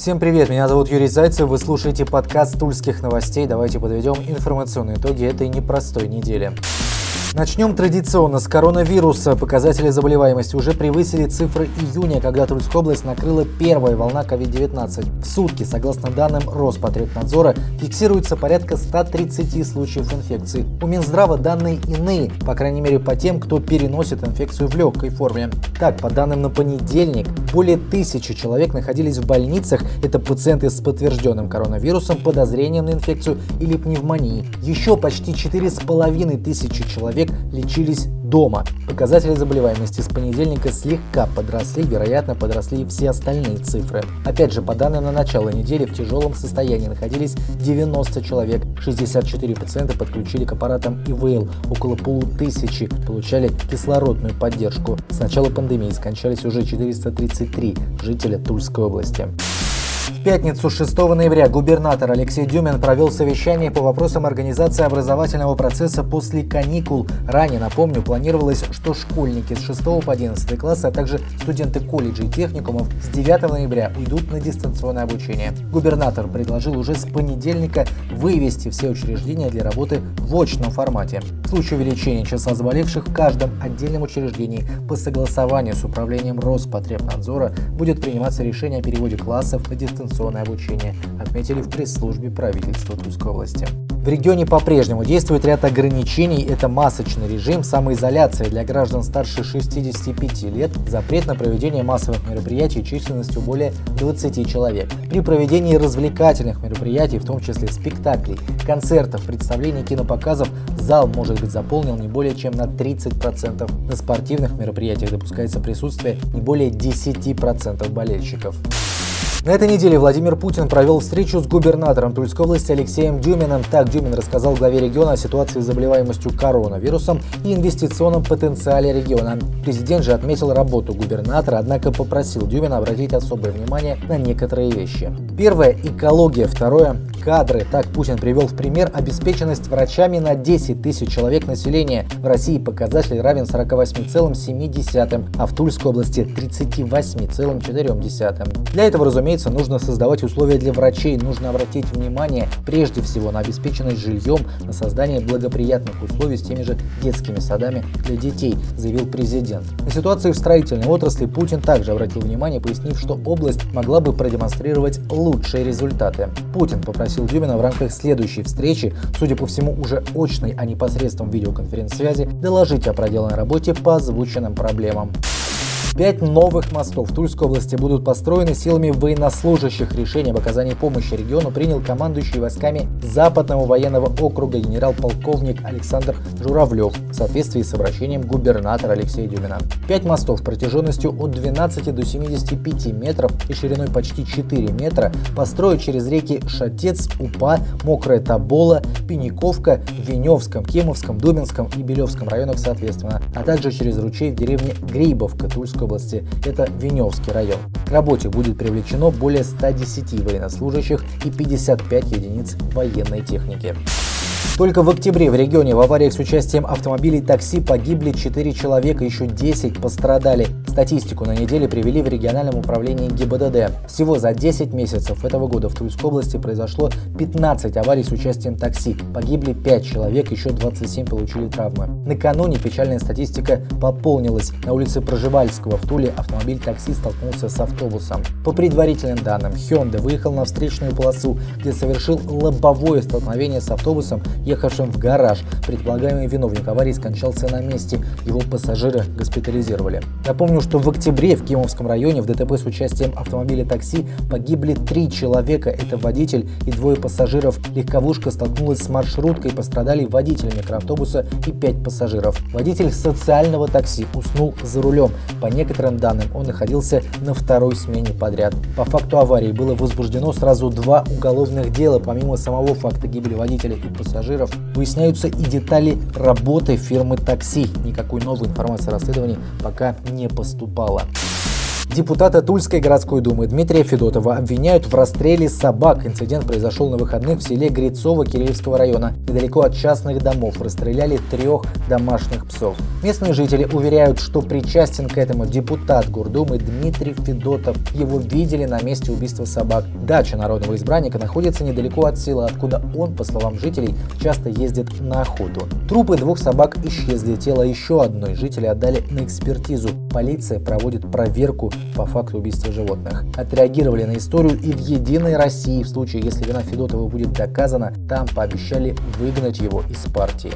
Всем привет, меня зовут Юрий Зайцев, вы слушаете подкаст Тульских новостей. Давайте подведем информационные итоги этой непростой недели. Начнем традиционно с коронавируса. Показатели заболеваемости уже превысили цифры июня, когда Тульская область накрыла первая волна COVID-19. В сутки, согласно данным Роспотребнадзора, фиксируется порядка 130 случаев инфекции. У Минздрава данные иные, по крайней мере по тем, кто переносит инфекцию в легкой форме. Так, по данным на понедельник, более тысячи человек находились в больницах. Это пациенты с подтвержденным коронавирусом, подозрением на инфекцию или пневмонии. Еще почти 4,5 тысячи человек лечились дома. Показатели заболеваемости с понедельника слегка подросли, вероятно, подросли и все остальные цифры. Опять же, по данным на начало недели, в тяжелом состоянии находились 90 человек, 64 пациента подключили к аппаратам ИВЛ, около полутысячи получали кислородную поддержку. С начала пандемии скончались уже 433 жителя Тульской области. Пятницу 6 ноября губернатор Алексей Дюмин провел совещание по вопросам организации образовательного процесса после каникул. Ранее, напомню, планировалось, что школьники с 6 по 11 класса, а также студенты колледжей и техникумов с 9 ноября уйдут на дистанционное обучение. Губернатор предложил уже с понедельника вывести все учреждения для работы в очном формате. В случае увеличения числа заболевших в каждом отдельном учреждении по согласованию с управлением Роспотребнадзора будет приниматься решение о переводе классов на дистанционное дистанционное обучение, отметили в пресс-службе правительства Тульской области. В регионе по-прежнему действует ряд ограничений. Это масочный режим, самоизоляция для граждан старше 65 лет, запрет на проведение массовых мероприятий численностью более 20 человек. При проведении развлекательных мероприятий, в том числе спектаклей, концертов, представлений, кинопоказов, зал может быть заполнен не более чем на 30%. На спортивных мероприятиях допускается присутствие не более 10% болельщиков. На этой неделе Владимир Путин провел встречу с губернатором Тульской области Алексеем Дюминым. Так Дюмин рассказал главе региона о ситуации с заболеваемостью коронавирусом и инвестиционном потенциале региона. Президент же отметил работу губернатора, однако попросил Дюмина обратить особое внимание на некоторые вещи. Первое – экология. Второе кадры. Так Путин привел в пример обеспеченность врачами на 10 тысяч человек населения. В России показатель равен 48,7, а в Тульской области 38,4. Для этого, разумеется, нужно создавать условия для врачей, нужно обратить внимание прежде всего на обеспеченность жильем, на создание благоприятных условий с теми же детскими садами для детей, заявил президент. На ситуацию в строительной отрасли Путин также обратил внимание, пояснив, что область могла бы продемонстрировать лучшие результаты. Путин попросил Дюмина в рамках следующей встречи, судя по всему уже очной, а не посредством видеоконференц-связи, доложить о проделанной работе по озвученным проблемам. Пять новых мостов в Тульской области будут построены силами военнослужащих. Решение об оказании помощи региону принял командующий войсками Западного военного округа генерал-полковник Александр Журавлев в соответствии с обращением губернатора Алексея Дюмина. Пять мостов протяженностью от 12 до 75 метров и шириной почти 4 метра построят через реки Шатец, Упа, Мокрая Табола, Пениковка, Веневском, Кемовском, Думинском и Белевском районах соответственно, а также через ручей в деревне Грибовка Тульской области, это Веневский район. К работе будет привлечено более 110 военнослужащих и 55 единиц военной техники. Только в октябре в регионе в авариях с участием автомобилей такси погибли 4 человека, еще 10 пострадали. Статистику на неделе привели в региональном управлении ГИБДД. Всего за 10 месяцев этого года в Тульской области произошло 15 аварий с участием такси. Погибли 5 человек, еще 27 получили травмы. Накануне печальная статистика пополнилась. На улице Проживальского в Туле автомобиль такси столкнулся с автобусом. По предварительным данным, Hyundai выехал на встречную полосу, где совершил лобовое столкновение с автобусом ехавшим в гараж. Предполагаемый виновник аварии скончался на месте. Его пассажиры госпитализировали. Напомню, что в октябре в Кимовском районе в ДТП с участием автомобиля такси погибли три человека. Это водитель и двое пассажиров. Легковушка столкнулась с маршруткой, пострадали водитель микроавтобуса и пять пассажиров. Водитель социального такси уснул за рулем. По некоторым данным, он находился на второй смене подряд. По факту аварии было возбуждено сразу два уголовных дела. Помимо самого факта гибели водителя и пассажиров, пассажиров, выясняются и детали работы фирмы такси. Никакой новой информации о расследовании пока не поступало. Депутата Тульской городской думы Дмитрия Федотова обвиняют в расстреле собак. Инцидент произошел на выходных в селе Грицово Киреевского района. Недалеко от частных домов расстреляли трех домашних псов. Местные жители уверяют, что причастен к этому депутат Гордумы Дмитрий Федотов. Его видели на месте убийства собак. Дача народного избранника находится недалеко от села, откуда он, по словам жителей, часто ездит на охоту. Трупы двух собак исчезли, тело еще одной жители отдали на экспертизу. Полиция проводит проверку по факту убийства животных. Отреагировали на историю и в «Единой России» в случае, если вина Федотова будет доказана, там пообещали выгнать его из партии.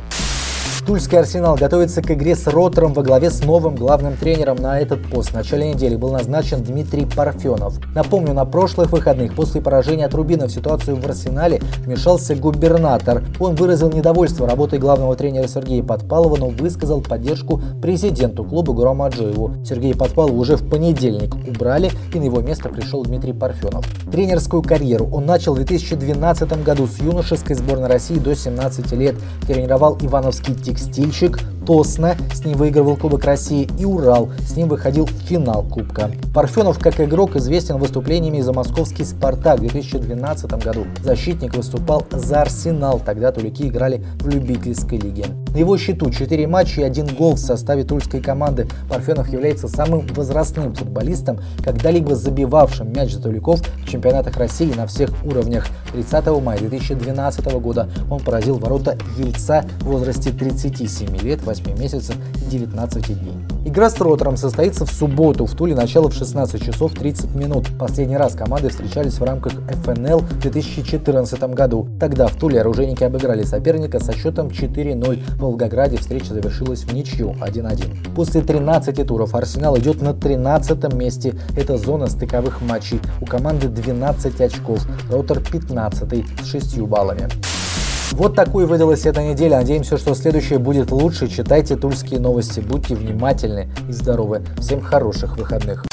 Тульский Арсенал готовится к игре с Ротором во главе с новым главным тренером на этот пост. В начале недели был назначен Дмитрий Парфенов. Напомню, на прошлых выходных после поражения от Рубина в ситуацию в Арсенале вмешался губернатор. Он выразил недовольство работой главного тренера Сергея Подпалова, но высказал поддержку президенту клуба Гурам Аджиеву. Сергея Подпалова уже в понедельник убрали, и на его место пришел Дмитрий Парфенов. Тренерскую карьеру он начал в 2012 году с юношеской сборной России до 17 лет. Тренировал Ивановский текстильщик, Тосна, с ним выигрывал Кубок России, и Урал, с ним выходил в финал Кубка. Парфенов как игрок известен выступлениями за московский «Спартак» в 2012 году. Защитник выступал за «Арсенал», тогда тулики играли в любительской лиге. На его счету 4 матча и 1 гол в составе тульской команды. Парфенов является самым возрастным футболистом, когда-либо забивавшим мяч за туликов в чемпионатах России на всех уровнях. 30 мая 2012 года он поразил ворота Ельца в возрасте 37 лет, 8 месяцев и 19 дней. Игра с Ротором состоится в субботу в Туле начало в 16 часов 30 минут. Последний раз команды встречались в рамках ФНЛ в 2014 году. Тогда в Туле оружейники обыграли соперника со счетом 4-0. В Волгограде встреча завершилась в ничью 1-1. После 13 туров Арсенал идет на 13 месте. Это зона стыковых матчей. У команды 12 очков, Ротор 15 с 6 баллами. Вот такой выдалась эта неделя. Надеемся, что следующая будет лучше. Читайте тульские новости, будьте внимательны и здоровы. Всем хороших выходных.